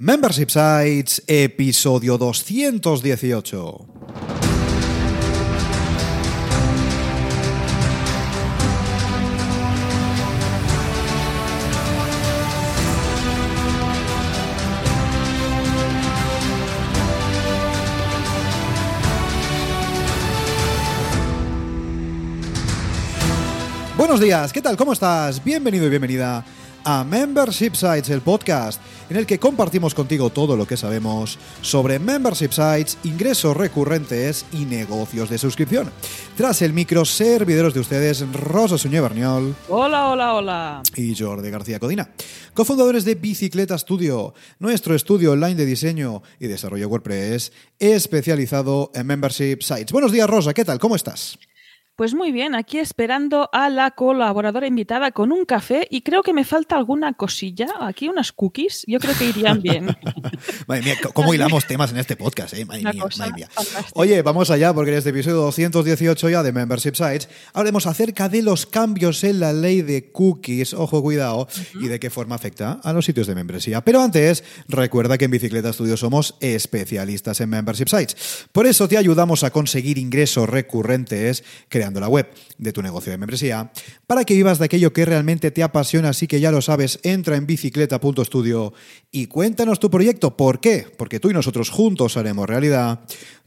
Membership Sites, episodio 218. Buenos días, ¿qué tal? ¿Cómo estás? Bienvenido y bienvenida a Membership Sites, el podcast en el que compartimos contigo todo lo que sabemos sobre membership sites, ingresos recurrentes y negocios de suscripción. Tras el micro, servideros de ustedes, Rosa Suñé Berniol. Hola, hola, hola. Y Jordi García Codina, cofundadores de Bicicleta Studio, nuestro estudio online de diseño y desarrollo WordPress especializado en membership sites. Buenos días, Rosa, ¿qué tal? ¿Cómo estás? Pues muy bien, aquí esperando a la colaboradora invitada con un café y creo que me falta alguna cosilla, aquí unas cookies, yo creo que irían bien. madre mía, ¿cómo hilamos temas en este podcast? Eh? Madre, mía, madre mía. Oye, vamos allá porque en este episodio 218 ya de Membership Sites hablaremos acerca de los cambios en la ley de cookies, ojo, cuidado, y de qué forma afecta a los sitios de membresía. Pero antes, recuerda que en Bicicleta Studio somos especialistas en Membership Sites. Por eso te ayudamos a conseguir ingresos recurrentes la web de tu negocio de membresía, para que vivas de aquello que realmente te apasiona, así que ya lo sabes, entra en bicicleta.studio y cuéntanos tu proyecto. ¿Por qué? Porque tú y nosotros juntos haremos realidad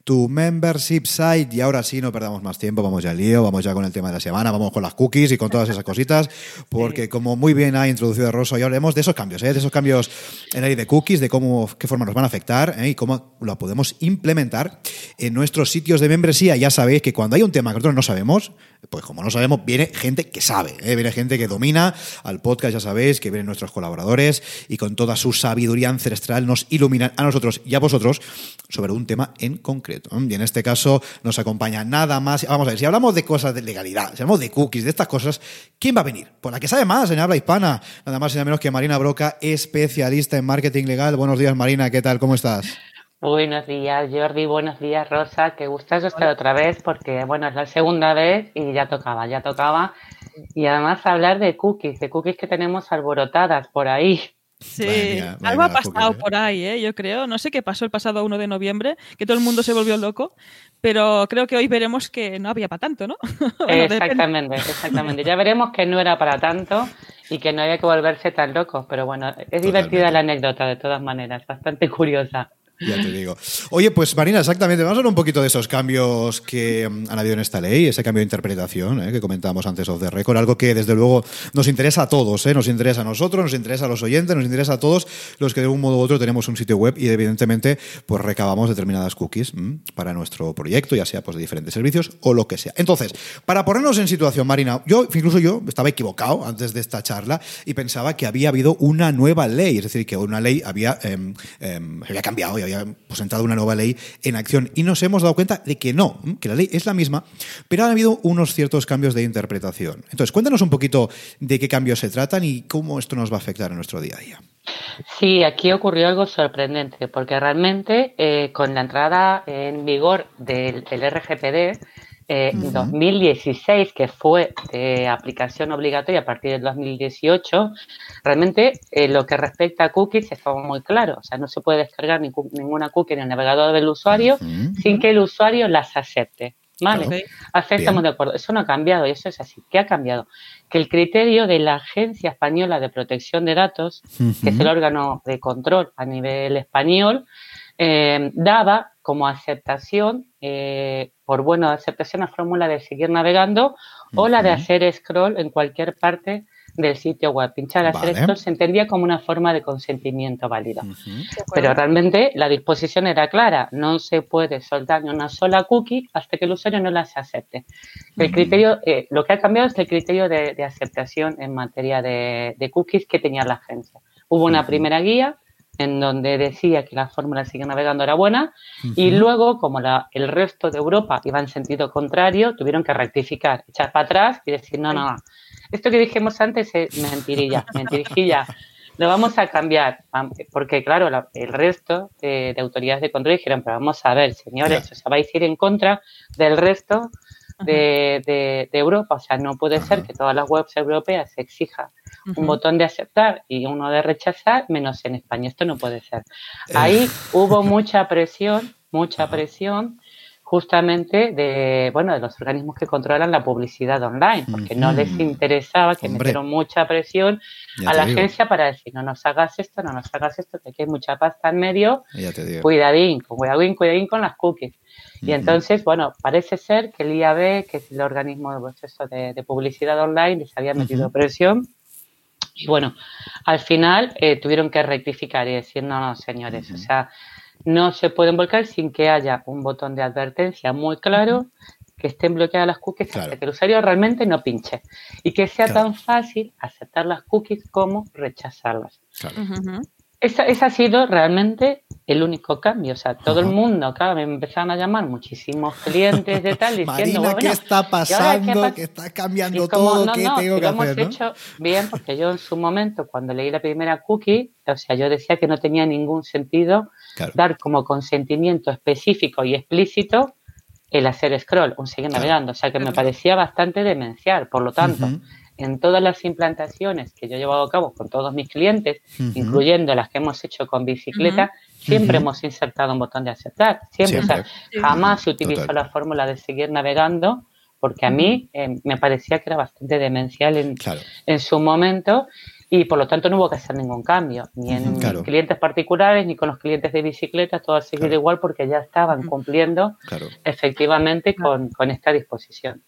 tu membership site. Y ahora sí, no perdamos más tiempo, vamos ya al lío, vamos ya con el tema de la semana, vamos con las cookies y con todas esas cositas, porque como muy bien ha introducido Rosa, ya hablaremos de esos cambios, ¿eh? de esos cambios en la ley de cookies, de cómo, qué forma nos van a afectar ¿eh? y cómo lo podemos implementar en nuestros sitios de membresía. Ya sabéis que cuando hay un tema que nosotros no sabemos, pues como no sabemos, viene gente que sabe, ¿eh? viene gente que domina al podcast, ya sabéis, que vienen nuestros colaboradores y con toda su sabiduría ancestral nos iluminan a nosotros y a vosotros sobre un tema en concreto. Y en este caso nos acompaña nada más. Vamos a ver, si hablamos de cosas de legalidad, si hablamos de cookies, de estas cosas, ¿quién va a venir? Por la que sabe más en habla hispana, nada más y nada menos que Marina Broca, especialista en marketing legal. Buenos días, Marina, ¿qué tal? ¿Cómo estás? Buenos días, Jordi. Buenos días, Rosa. Qué gustazo estar otra vez porque, bueno, es la segunda vez y ya tocaba, ya tocaba. Y además hablar de cookies, de cookies que tenemos alborotadas por ahí. Sí, algo ha pasado por ahí, ¿eh? yo creo. No sé qué pasó el pasado 1 de noviembre, que todo el mundo se volvió loco, pero creo que hoy veremos que no había para tanto, ¿no? exactamente, exactamente. Ya veremos que no era para tanto y que no había que volverse tan loco, pero bueno, es divertida la anécdota de todas maneras, bastante curiosa. Ya te digo. Oye, pues Marina, exactamente. Vamos a hablar un poquito de esos cambios que mm, han habido en esta ley, ese cambio de interpretación eh, que comentábamos antes of the record, algo que desde luego nos interesa a todos, ¿eh? nos interesa a nosotros, nos interesa a los oyentes, nos interesa a todos los que de un modo u otro tenemos un sitio web y evidentemente pues recabamos determinadas cookies mm, para nuestro proyecto, ya sea pues de diferentes servicios o lo que sea. Entonces, para ponernos en situación, Marina, yo incluso yo estaba equivocado antes de esta charla y pensaba que había habido una nueva ley, es decir, que una ley había, eh, había cambiado y había pues, entrado una nueva ley en acción y nos hemos dado cuenta de que no, que la ley es la misma, pero han habido unos ciertos cambios de interpretación. Entonces, cuéntanos un poquito de qué cambios se tratan y cómo esto nos va a afectar en nuestro día a día. Sí, aquí ocurrió algo sorprendente, porque realmente eh, con la entrada en vigor del, en 2016, que fue de aplicación obligatoria a partir del 2018, realmente eh, lo que respecta a cookies estaba muy claro. O sea, no se puede descargar ninguna cookie en el navegador del usuario sin que el usuario las acepte. ¿Vale? estamos de acuerdo. Eso no ha cambiado y eso es así. ¿Qué ha cambiado? Que el criterio de la Agencia Española de Protección de Datos, que es el órgano de control a nivel español, eh, daba como aceptación, eh, por bueno de aceptación, la fórmula de seguir navegando o la de hacer scroll en cualquier parte del sitio web. Pinchar hacer scroll se entendía como una forma de consentimiento válida. Pero realmente la disposición era clara, no se puede soltar ni una sola cookie hasta que el usuario no las acepte. El criterio, eh, lo que ha cambiado es el criterio de, aceptación en materia de, de, cookies que tenía la agencia. Hubo una primera guía en donde decía que la fórmula sigue navegando era buena y luego, como la, el resto de Europa iba en sentido contrario, tuvieron que rectificar, echar para atrás y decir, no, no, esto que dijimos antes es mentirilla, mentirijilla, lo vamos a cambiar, porque claro, el resto de, autoridades de control dijeron, pero vamos a ver, señores, o sea, vais a ir en contra del resto de, Europa. O sea, no puede ser que todas las webs europeas se exija un botón de aceptar y uno de rechazar, menos en España. Esto no puede ser. Ahí hubo mucha presión, mucha presión justamente de bueno de los organismos que controlan la publicidad online porque no les interesaba que metieron mucha presión a la agencia para decir no nos hagas esto no nos hagas esto que hay mucha pasta en medio. Cuidadín cuidadín cuidadín con las cookies y entonces bueno parece ser que el IAB que es el organismo de, de, publicidad online les había metido presión. Y bueno al final eh, tuvieron que rectificar y decir no no señores o sea no se pueden volcar sin que haya un botón de advertencia muy claro, que estén bloqueadas las cookies para que el usuario realmente no pinche. Y que sea tan fácil aceptar las cookies como rechazarlas. Ese, ha sido realmente el único cambio. O sea, todo el mundo, claro, me empezaron a llamar muchísimos clientes de tal diciendo, Marina, ¿qué está pasando? ¿Qué, está cambiando todo? ¿Qué tengo que hacer? Hemos hecho bien porque yo en su momento, cuando leí la primera cookie, o sea, yo decía que no tenía ningún sentido dar como consentimiento específico y explícito el hacer scroll, un seguir navegando. O sea, que me parecía bastante demencial. Por lo tanto, en todas las implantaciones que yo he llevado a cabo con todos mis clientes, incluyendo las que hemos hecho con bicicleta, siempre hemos insertado un botón de aceptar. Siempre. jamás se utilizó la fórmula de seguir navegando porque a mí eh, me parecía que era bastante demencial en, en su momento y por lo tanto no hubo que hacer ningún cambio, ni en clientes particulares ni con los clientes de bicicletas, todo ha seguido igual porque ya estaban cumpliendo efectivamente con, esta disposición.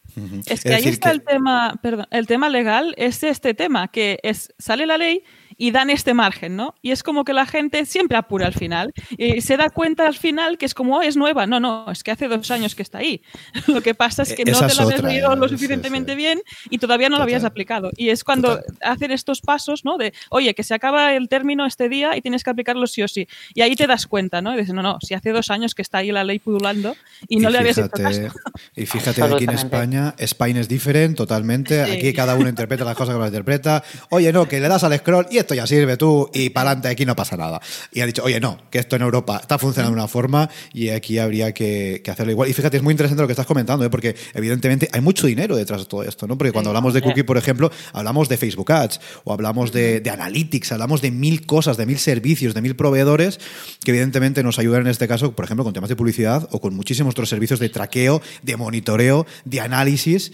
Es que ahí está el tema, perdón, el tema legal es este tema, que es sale la ley y dan este margen, ¿no? Y es como que la gente siempre apura al final y se da cuenta al final que es como, oh, es nueva. No, no, es que hace dos años que está ahí. Lo que pasa es que no te lo habías leído lo suficientemente bien y todavía no lo habías aplicado. Y es cuando hacen estos pasos, ¿no? De, oye, que se acaba el término este día y tienes que aplicarlo sí o sí. Y ahí te das cuenta, ¿no? Y dices, no, no, si hace dos años que está ahí la ley pudulando y no le habías hecho caso. Y fíjate, aquí en España, España es diferente totalmente. Aquí cada uno interpreta las cosas que las interpreta. Oye, no, que le das al scroll y esto ya sirve tú y para adelante, aquí no pasa nada. Y ha dicho, oye, no, que esto en Europa está funcionando de una forma y aquí habría que, hacerlo igual. Y fíjate, es muy interesante lo que estás comentando, ¿eh? porque evidentemente hay mucho dinero detrás de todo esto, ¿no? Porque cuando hablamos de cookie, por ejemplo, hablamos de Facebook Ads o hablamos de, Analytics, hablamos de mil cosas, de mil servicios, de mil proveedores que evidentemente nos ayudan en este caso, por ejemplo, con temas de publicidad o con muchísimos otros servicios de traqueo, de monitoreo, de análisis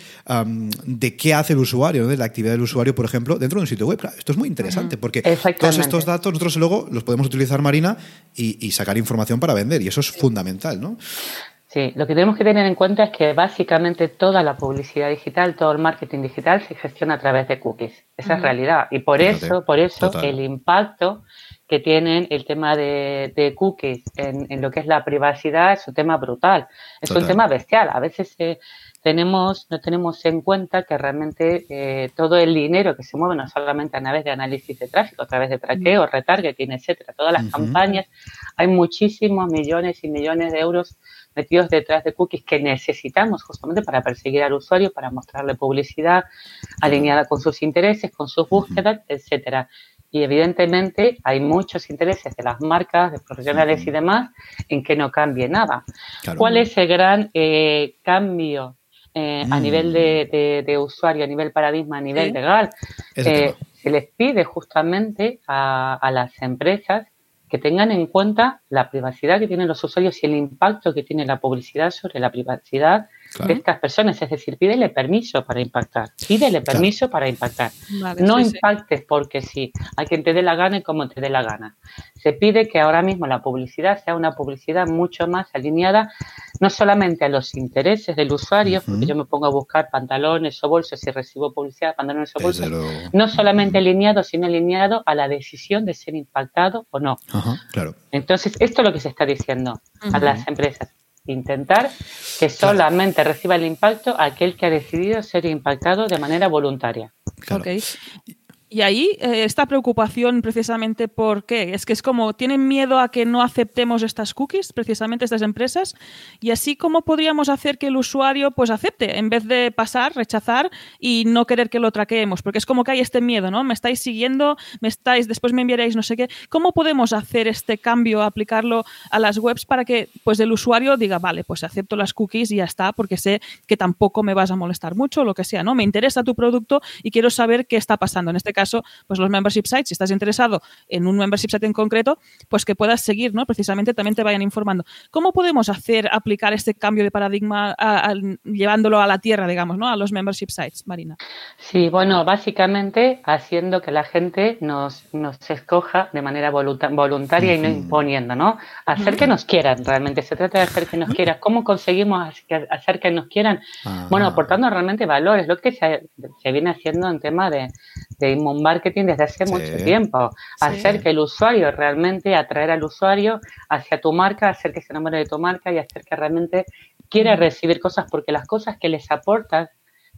de qué hace el usuario, de la actividad del usuario, por ejemplo, dentro de un sitio web. Esto es muy interesante porque todos estos datos nosotros luego los podemos utilizar, Marina, y, sacar información para vender. Y eso es fundamental, ¿no? Sí, lo que tenemos que tener en cuenta es que básicamente toda la publicidad digital, todo el marketing digital se gestiona a través de cookies. Esa es realidad. Y por eso, por eso el impacto que tienen el tema de, cookies en, lo que es la privacidad es un tema brutal. Es un tema bestial. A veces se tenemos, no tenemos en cuenta que realmente eh, todo el dinero que se mueve no solamente a través de análisis de tráfico, a través de traqueo, retargeting, etcétera, todas las campañas, hay muchísimos millones y millones de euros metidos detrás de cookies que necesitamos justamente para perseguir al usuario, para mostrarle publicidad alineada con sus intereses, con sus búsquedas, etcétera. Y evidentemente hay muchos intereses de las marcas, de profesionales y demás en que no cambie nada. ¿Cuál es el gran eh, cambio eh, a nivel mm. de, usuario, a nivel paradigma, a nivel legal, eh, se les pide justamente a, las empresas que tengan en cuenta la privacidad que tienen los usuarios y el impacto que tiene la publicidad sobre la privacidad de estas personas. Es decir, pídele permiso para impactar. Pídele permiso para impactar. no impactes porque sí. Hay quien te dé la gana y como te dé la gana. Se pide que ahora mismo la publicidad sea una publicidad mucho más alineada no solamente a los intereses del usuario, porque yo me pongo a buscar pantalones o bolsos y recibo publicidad de pantalones o bolsos, no solamente alineado, sino alineado a la decisión de ser impactado o no. claro. Entonces, esto es lo que se está diciendo a las empresas. Intentar que solamente reciba el impacto aquel que ha decidido ser impactado de manera voluntaria. Y ahí eh, esta preocupación precisamente por qué? Es que es como tienen miedo a que no aceptemos estas cookies, precisamente estas empresas, y así cómo podríamos hacer que el usuario pues acepte en vez de pasar, rechazar y no querer que lo traqueemos, porque es como que hay este miedo, ¿no? Me estáis siguiendo, me estáis, después me enviaréis no sé qué. ¿Cómo podemos hacer este cambio, aplicarlo a las webs para que pues el usuario diga, vale, pues acepto las cookies y ya está, porque sé que tampoco me vas a molestar mucho, lo que sea, ¿no? Me interesa tu producto y quiero saber qué está pasando. En este pues los membership sites, si estás interesado en un membership site en concreto, pues que puedas seguir, ¿no? Precisamente también te vayan informando. ¿Cómo podemos hacer, aplicar este cambio de paradigma llevándolo a la tierra, digamos, ¿no? A los membership sites, Marina. Sí, bueno, básicamente haciendo que la gente nos, nos escoja de manera voluntaria y no imponiendo, ¿no? Hacer que nos quieran, realmente. Se trata de hacer que nos quieran. ¿Cómo conseguimos hacer que nos quieran? Bueno, aportando realmente valores, lo que se, viene haciendo en tema de, de inmune marketing desde hace mucho tiempo. Hacer que el usuario realmente, atraer al usuario hacia tu marca, hacer que se enamore de tu marca y hacer que realmente quiera recibir cosas porque las cosas que les aportas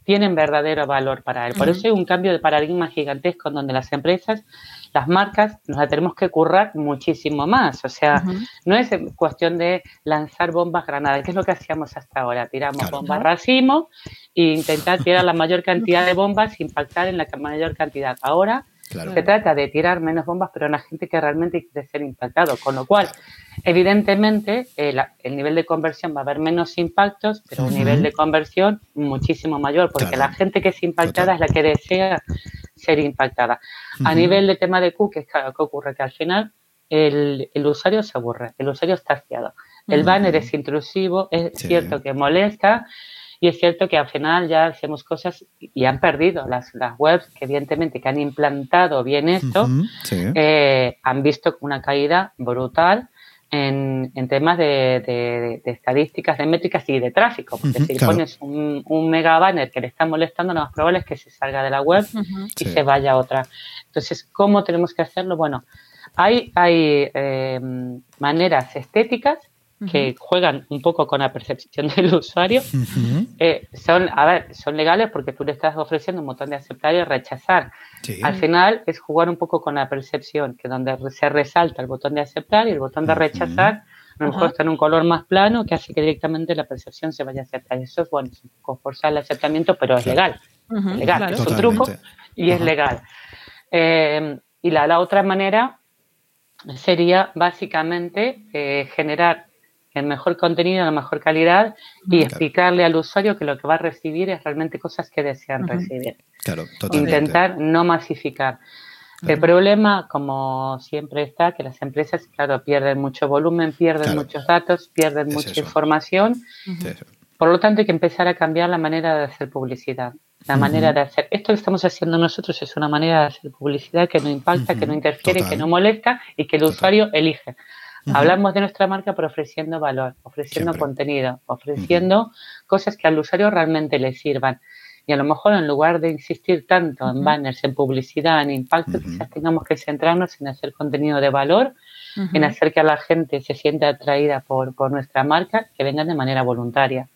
tienen verdadero valor para él. Por eso hay un cambio de paradigma gigantesco en donde las empresas, las marcas, nos la tenemos que currar muchísimo más. O sea, no es cuestión de lanzar bombas granadas, que es lo que hacíamos hasta ahora. Tiramos bombas racimo e intentar tirar la mayor cantidad de bombas, impactar en la mayor cantidad. Ahora se trata de tirar menos bombas, pero en la gente que realmente quiere ser impactado. Con lo cual, evidentemente, el, nivel de conversión va a haber menos impactos, pero un nivel de conversión muchísimo mayor, porque la gente que es impactada es la que desea ser impactada. A nivel de tema de cookies, ¿qué ocurre? Que al final el, usuario se aburre, el usuario está hastiado. El banner es intrusivo, es cierto que molesta, y es cierto que al final ya hacemos cosas y han perdido las, las webs que evidentemente que han implantado bien esto, eh, han visto una caída brutal en, en temas de, de, estadísticas, de métricas y de tráfico. Porque si pones un, un, mega banner que le está molestando, lo más probable es que se salga de la web y se vaya a otra. Entonces, ¿cómo tenemos que hacerlo? Bueno, hay, hay eh, maneras estéticas que juegan un poco con la percepción del usuario, eh, son, a ver, son legales porque tú le estás ofreciendo un botón de aceptar y rechazar. Al final es jugar un poco con la percepción, que donde se resalta el botón de aceptar y el botón de rechazar, a lo mejor está en un color más plano que hace que directamente la percepción se vaya a aceptar. Eso es bueno, es un poco forzar el aceptamiento, pero es legal. es legal, es un truco y es legal. Eh, y la, la otra manera sería básicamente eh, generar el mejor contenido, la mejor calidad y explicarle al usuario que lo que va a recibir es realmente cosas que desean recibir. Claro, Intentar no masificar. El problema, como siempre está, que las empresas, claro, pierden mucho volumen, pierden muchos datos, pierden mucha información. Por lo tanto, hay que empezar a cambiar la manera de hacer publicidad. La manera de hacer. Esto que estamos haciendo nosotros es una manera de hacer publicidad que no impacta, que no interfiere, que no molesta y que el usuario elige. Hablamos de nuestra marca, pero ofreciendo valor, ofreciendo contenido, ofreciendo cosas que al usuario realmente le sirvan. Y a lo mejor en lugar de insistir tanto en banners, en publicidad, en impacto, quizás tengamos que centrarnos en hacer contenido de valor, en hacer que a la gente se sienta atraída por, por nuestra marca, que vengan de manera voluntaria.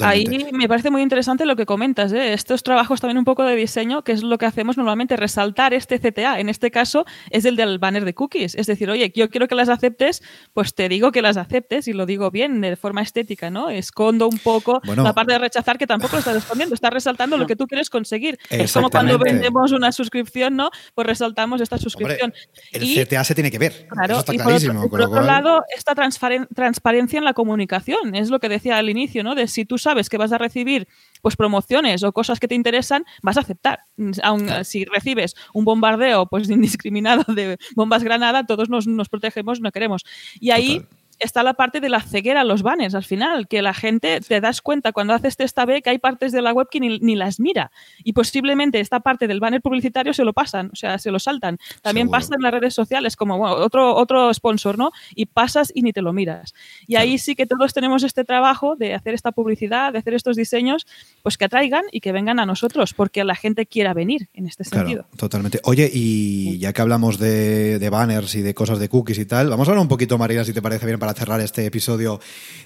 Ahí me parece muy interesante lo que comentas, ¿eh? estos trabajos también un poco de diseño, que es lo que hacemos normalmente, resaltar este CTA. En este caso es el del banner de cookies. Es decir, oye, yo quiero que las aceptes, pues te digo que las aceptes y lo digo bien, de forma estética, ¿no? Escondo un poco la parte de rechazar que tampoco lo estás escondiendo, estás resaltando lo que tú quieres conseguir. Es como cuando vendemos una suscripción, ¿no? Pues resaltamos esta suscripción. el CTA se tiene que ver. Claro, está y por otro, lado, esta transparencia en la comunicación, es lo que decía al inicio, ¿no? De si tú sabes que vas a recibir pues promociones o cosas que te interesan, vas a aceptar. Aun, Si recibes un bombardeo pues indiscriminado de bombas granada, todos nos, nos protegemos, no queremos. Y ahí está la parte de la ceguera, los banners al final, que la gente te das cuenta cuando haces testa B que hay partes de la web que ni, las mira y posiblemente esta parte del banner publicitario se lo pasan, o sea, se lo saltan. También pasa en las redes sociales como otro, otro sponsor, ¿no? Y pasas y ni te lo miras. Y ahí sí que todos tenemos este trabajo de hacer esta publicidad, de hacer estos diseños, pues que atraigan y que vengan a nosotros, porque la gente quiera venir en este sentido. totalmente. Oye, y ya que hablamos de, de banners y de cosas de cookies y tal, vamos a hablar un poquito, María, si te parece bien, para para cerrar este episodio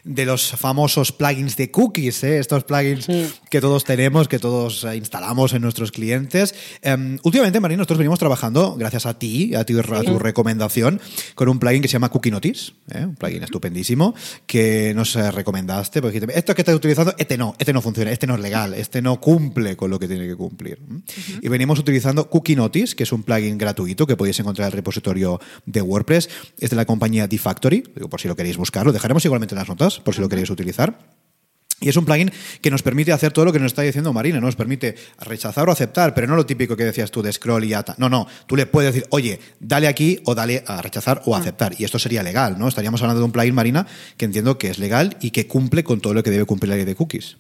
de los famosos plugins de cookies, ¿eh? estos plugins que todos tenemos, que todos eh, instalamos en nuestros clientes. Em, últimamente, Marina, nosotros venimos trabajando, gracias a ti, a, ti, a tu recomendación, con un plugin que se llama Cookie Notice, ¿eh? un plugin estupendísimo, que nos recomendaste, porque esto que estás utilizando, este no, este no funciona, este no es legal, este no cumple con lo que tiene que cumplir. Y venimos utilizando Cookie Notice, que es un plugin gratuito que podéis encontrar en el repositorio de WordPress. Es de la compañía D-Factory, por si lo queréis buscar. Lo dejaremos igualmente en las notas, por si lo queréis utilizar. Y es un plugin que nos permite hacer todo lo que nos está diciendo Marina, ¿no? Nos permite rechazar o aceptar, pero no lo típico que decías tú de scroll y ata. No, no. Tú le puedes decir, oye, dale aquí o dale a rechazar o aceptar. Y esto sería legal, ¿no? Estaríamos hablando de un plugin, Marina, que entiendo que es legal y que cumple con todo lo que debe cumplir la ley de cookies.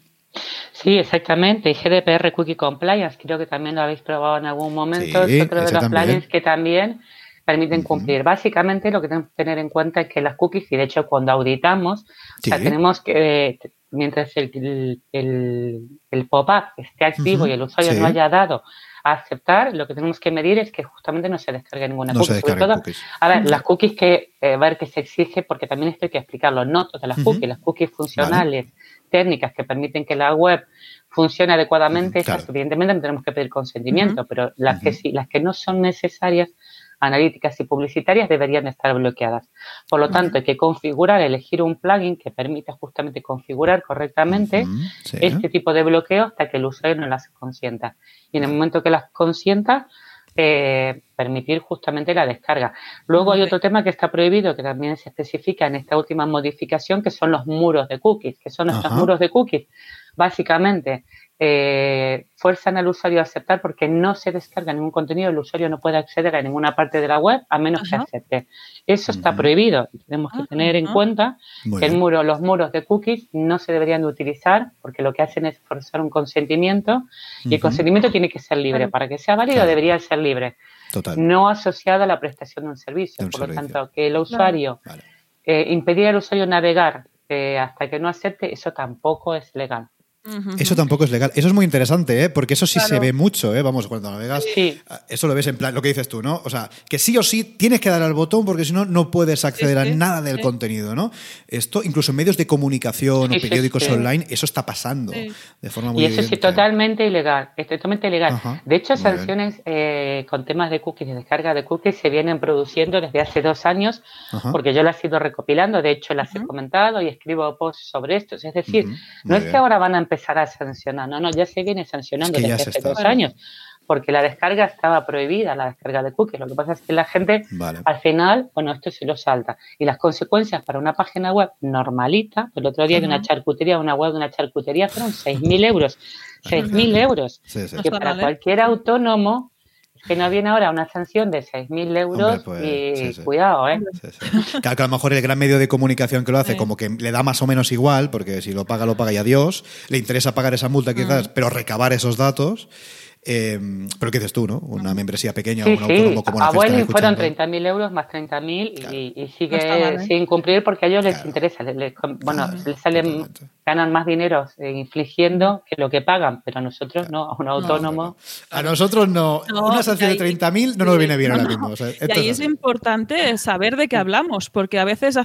Sí, exactamente. Y GDPR Cookie Compliance, creo que también lo habéis probado en algún momento. es otro de los plugins que también permiten cumplir. Básicamente lo que tenemos que tener en cuenta es que las cookies, y de hecho cuando auditamos, tenemos que, mientras el, el, pop-up esté activo y el usuario no haya dado a aceptar, lo que tenemos que medir es que justamente no se descargue ninguna cookie. a ver, las cookies que, eh, ver que se exige, porque también esto hay que explicarlo, no todas las cookies, las cookies funcionales, técnicas que permiten que la web funcione adecuadamente, evidentemente no tenemos que pedir consentimiento, pero las, que sí, las que no son necesarias, analíticas y publicitarias deberían estar bloqueadas. Por lo tanto, hay que configurar, elegir un plugin que permita justamente configurar correctamente este tipo de bloqueo hasta que el usuario no las consienta. Y en el momento que las consienta, eh, permitir justamente la descarga. Luego hay otro tema que está prohibido, que también se especifica en esta última modificación, que son los muros de cookies. que son estos muros de cookies? Básicamente, eh, fuerzan al usuario a aceptar porque no se descarga ningún contenido, el usuario no puede acceder a ninguna parte de la web a menos que acepte. Eso está prohibido tenemos que ah, tener en cuenta que el muro, los muros de cookies no se deberían de utilizar porque lo que hacen es forzar un consentimiento y el consentimiento tiene que ser libre. Para que sea válido debería ser libre, no asociado a la prestación de un servicio. Por lo tanto, que el usuario, eh, impedir al usuario navegar eh, hasta que no acepte, eso tampoco es legal. Eso tampoco es legal. Eso es muy interesante, ¿eh? porque eso sí se ve mucho. ¿eh? Vamos, cuando navegas, eso lo ves en plan, lo que dices tú, ¿no? O sea, que sí o sí tienes que dar al botón porque si no, no puedes acceder a nada del contenido, ¿no? Esto, incluso en medios de comunicación o periódicos online, eso está pasando de forma muy Y eso sí, totalmente ilegal, es totalmente ilegal. de hecho, sanciones eh, con temas de cookies, de descarga de cookies, se vienen produciendo desde hace dos años, porque yo las he ido recopilando, de hecho, las he comentado y escribo posts sobre esto. Es decir, no es que ahora van a empezar empezar a sancionar. No, no, ya se viene sancionando desde hace dos años, porque la descarga estaba prohibida, la descarga de cookies. Lo que pasa es que la gente, al final, bueno, esto se lo salta. Y las consecuencias para una página web normalita, el otro día de una charcutería, una web de una charcutería, fueron 6.000 euros. 6.000 euros. que para cualquier autónomo que no viene ahora una sanción de 6.000 euros pues, y cuidado, ¿eh? Claro que a lo mejor el gran medio de comunicación que lo hace, como que le da más o menos igual, porque si lo paga, lo paga y adiós, le interesa pagar esa multa quizás, mm. pero recabar esos datos. Eh, pero ¿qué dices tú, no? Una membresía pequeña sí, un autónomo como la que fueron 30.000 euros más 30.000 y, y, sigue sin cumplir porque a ellos les interesa. bueno, les salen, ganan más dinero eh, infligiendo que lo que pagan, pero a nosotros no, a un autónomo. a nosotros no. Una sanción de 30.000 no nos viene bien ahora mismo. y ahí es, importante saber de qué hablamos, porque a veces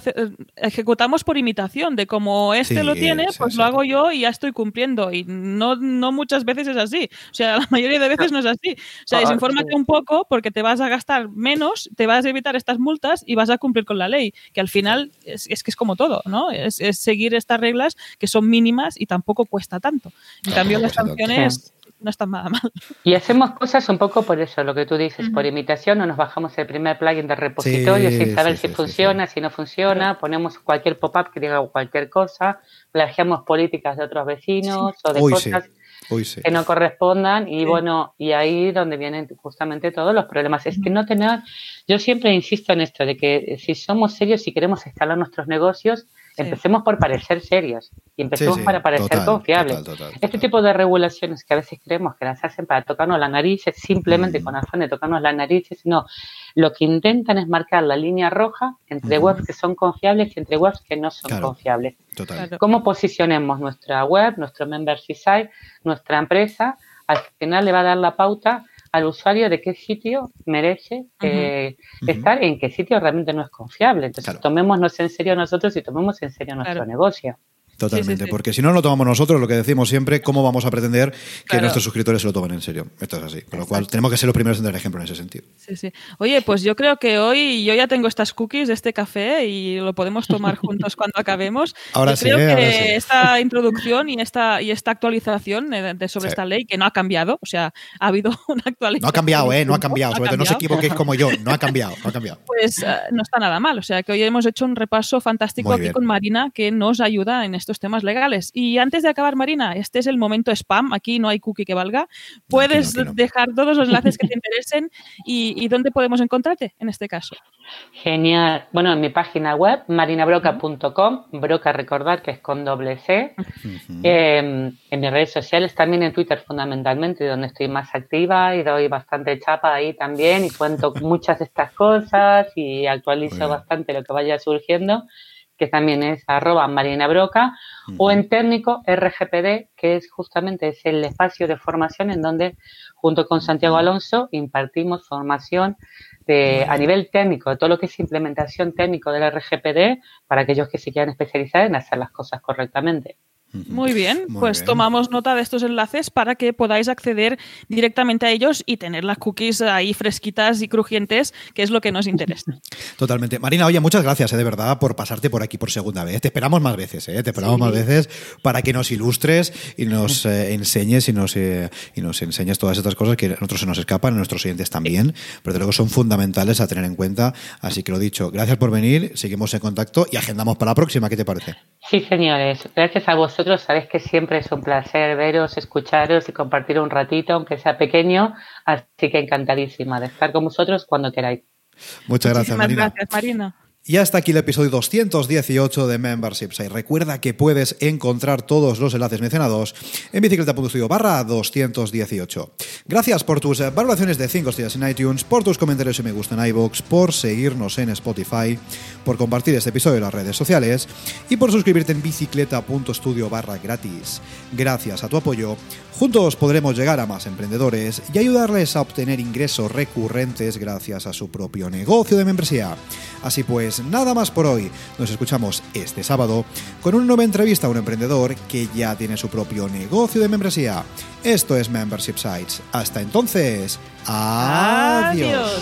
ejecutamos por imitación, de como este lo tiene, pues lo hago yo y ya estoy cumpliendo. Y no, no muchas veces es así. O sea, la mayoría de veces no es así. O sea, desinfórmate un poco porque te vas a gastar menos, te vas a evitar estas multas y vas a cumplir con la ley, que al final es, que es como todo, ¿no? Es, seguir estas reglas que son mínimas y tampoco cuesta tanto. En cambio, las sanciones no están nada mal. Y hacemos cosas un poco por eso, lo que tú dices, por imitación, no nos bajamos el primer plugin de repositorio sin saber si funciona, si no funciona, ponemos cualquier pop-up que diga cualquier cosa, plagiamos políticas de otros vecinos o de cosas que no correspondan y bueno, y ahí donde vienen justamente todos los problemas. Es que no tener, yo siempre insisto en esto, de que si somos serios y queremos escalar nuestros negocios, Empecemos por parecer serios y empecemos para parecer confiables. este tipo de regulaciones que a veces creemos que las hacen para tocarnos la nariz, simplemente mm. con afán de tocarnos la nariz, no. Lo que intentan es marcar la línea roja entre webs que son confiables y entre webs que no son confiables. ¿Cómo posicionemos nuestra web, nuestro membership site, nuestra empresa? Al final le va a dar la pauta al usuario de qué sitio merece eh, estar, en qué sitio realmente no es confiable. Entonces, tomémonos en serio nosotros y tomemos en serio nuestro negocio. Totalmente, porque si no lo tomamos nosotros, lo que decimos siempre, ¿cómo vamos a pretender que nuestros suscriptores se lo tomen en serio? Esto es así. Con lo cual, tenemos que ser los primeros en dar ejemplo en ese sentido. Sí, sí. Oye, pues yo creo que hoy yo ya tengo estas cookies de este café y lo podemos tomar juntos cuando acabemos. Ahora sí. Creo ¿eh? que esta introducción y esta, y esta actualización de, sobre esta ley, que no ha cambiado, o sea, ha habido una actualización. No ha cambiado, ¿eh? No ha cambiado. Sobre todo no se equivoquéis como yo, no ha cambiado, no ha cambiado. Pues eh, no está nada mal. O sea, que hoy hemos hecho un repaso fantástico aquí con Marina que nos ayuda en estos temas legales. Y antes de acabar, Marina, este es el momento spam. Aquí no hay cookie que valga. Puedes dejar todos los enlaces que te interesen y, dónde podemos encontrarte en este caso. Genial. Bueno, en mi página web, marinabroca.com, broca recordar que es con doble C. Em, en mis redes sociales, también en Twitter fundamentalmente, donde estoy más activa y doy bastante chapa ahí también y cuento muchas de estas cosas y actualizo bastante lo que vaya surgiendo que también es arroba Marina Broca, o en técnico RGPD, que es justamente es el espacio de formación en donde junto con Santiago Alonso impartimos formación de, a nivel técnico, de todo lo que es implementación técnico del RGPD para aquellos que se quieran especializar en hacer las cosas correctamente. Muy bien, pues tomamos nota de estos enlaces para que podáis acceder directamente a ellos y tener las cookies ahí fresquitas y crujientes, que es lo que nos interesa. Totalmente. Marina, oye, muchas gracias, eh, de verdad, por pasarte por aquí por segunda vez. Te esperamos más veces, ¿eh? te esperamos más veces para que nos ilustres y nos eh, enseñes y nos, y nos enseñes todas estas cosas que a nosotros se nos escapan, a nuestros oyentes también, pero de luego son fundamentales a tener en cuenta. Así que lo dicho, gracias por venir, seguimos en contacto y agendamos para la próxima. ¿Qué te parece? Sí, señores, gracias a vosotros sabéis que siempre es un placer veros, escucharos y compartir un ratito, aunque sea pequeño. Así que encantadísima de estar con vosotros cuando queráis. Muchas gracias, Marina. Gracias, Marina. Y hasta aquí el episodio 218 de Memberships. Y recuerda que puedes encontrar todos los enlaces mencionados en bicicleta.studio barra 218. Gracias por tus valoraciones de 5 estrellas en iTunes, por tus comentarios y me gusta en iVoox, por seguirnos en Spotify, por compartir este episodio en las redes sociales y por suscribirte en bicicleta.studio barra gratis. Gracias a tu apoyo, juntos podremos llegar a más emprendedores y ayudarles a obtener ingresos recurrentes gracias a su propio negocio de membresía. Así pues, nada más por hoy. Nos escuchamos este sábado con una nueva entrevista a un emprendedor que ya tiene su propio negocio de membresía. Esto es Membership Sites. Hasta entonces, adiós.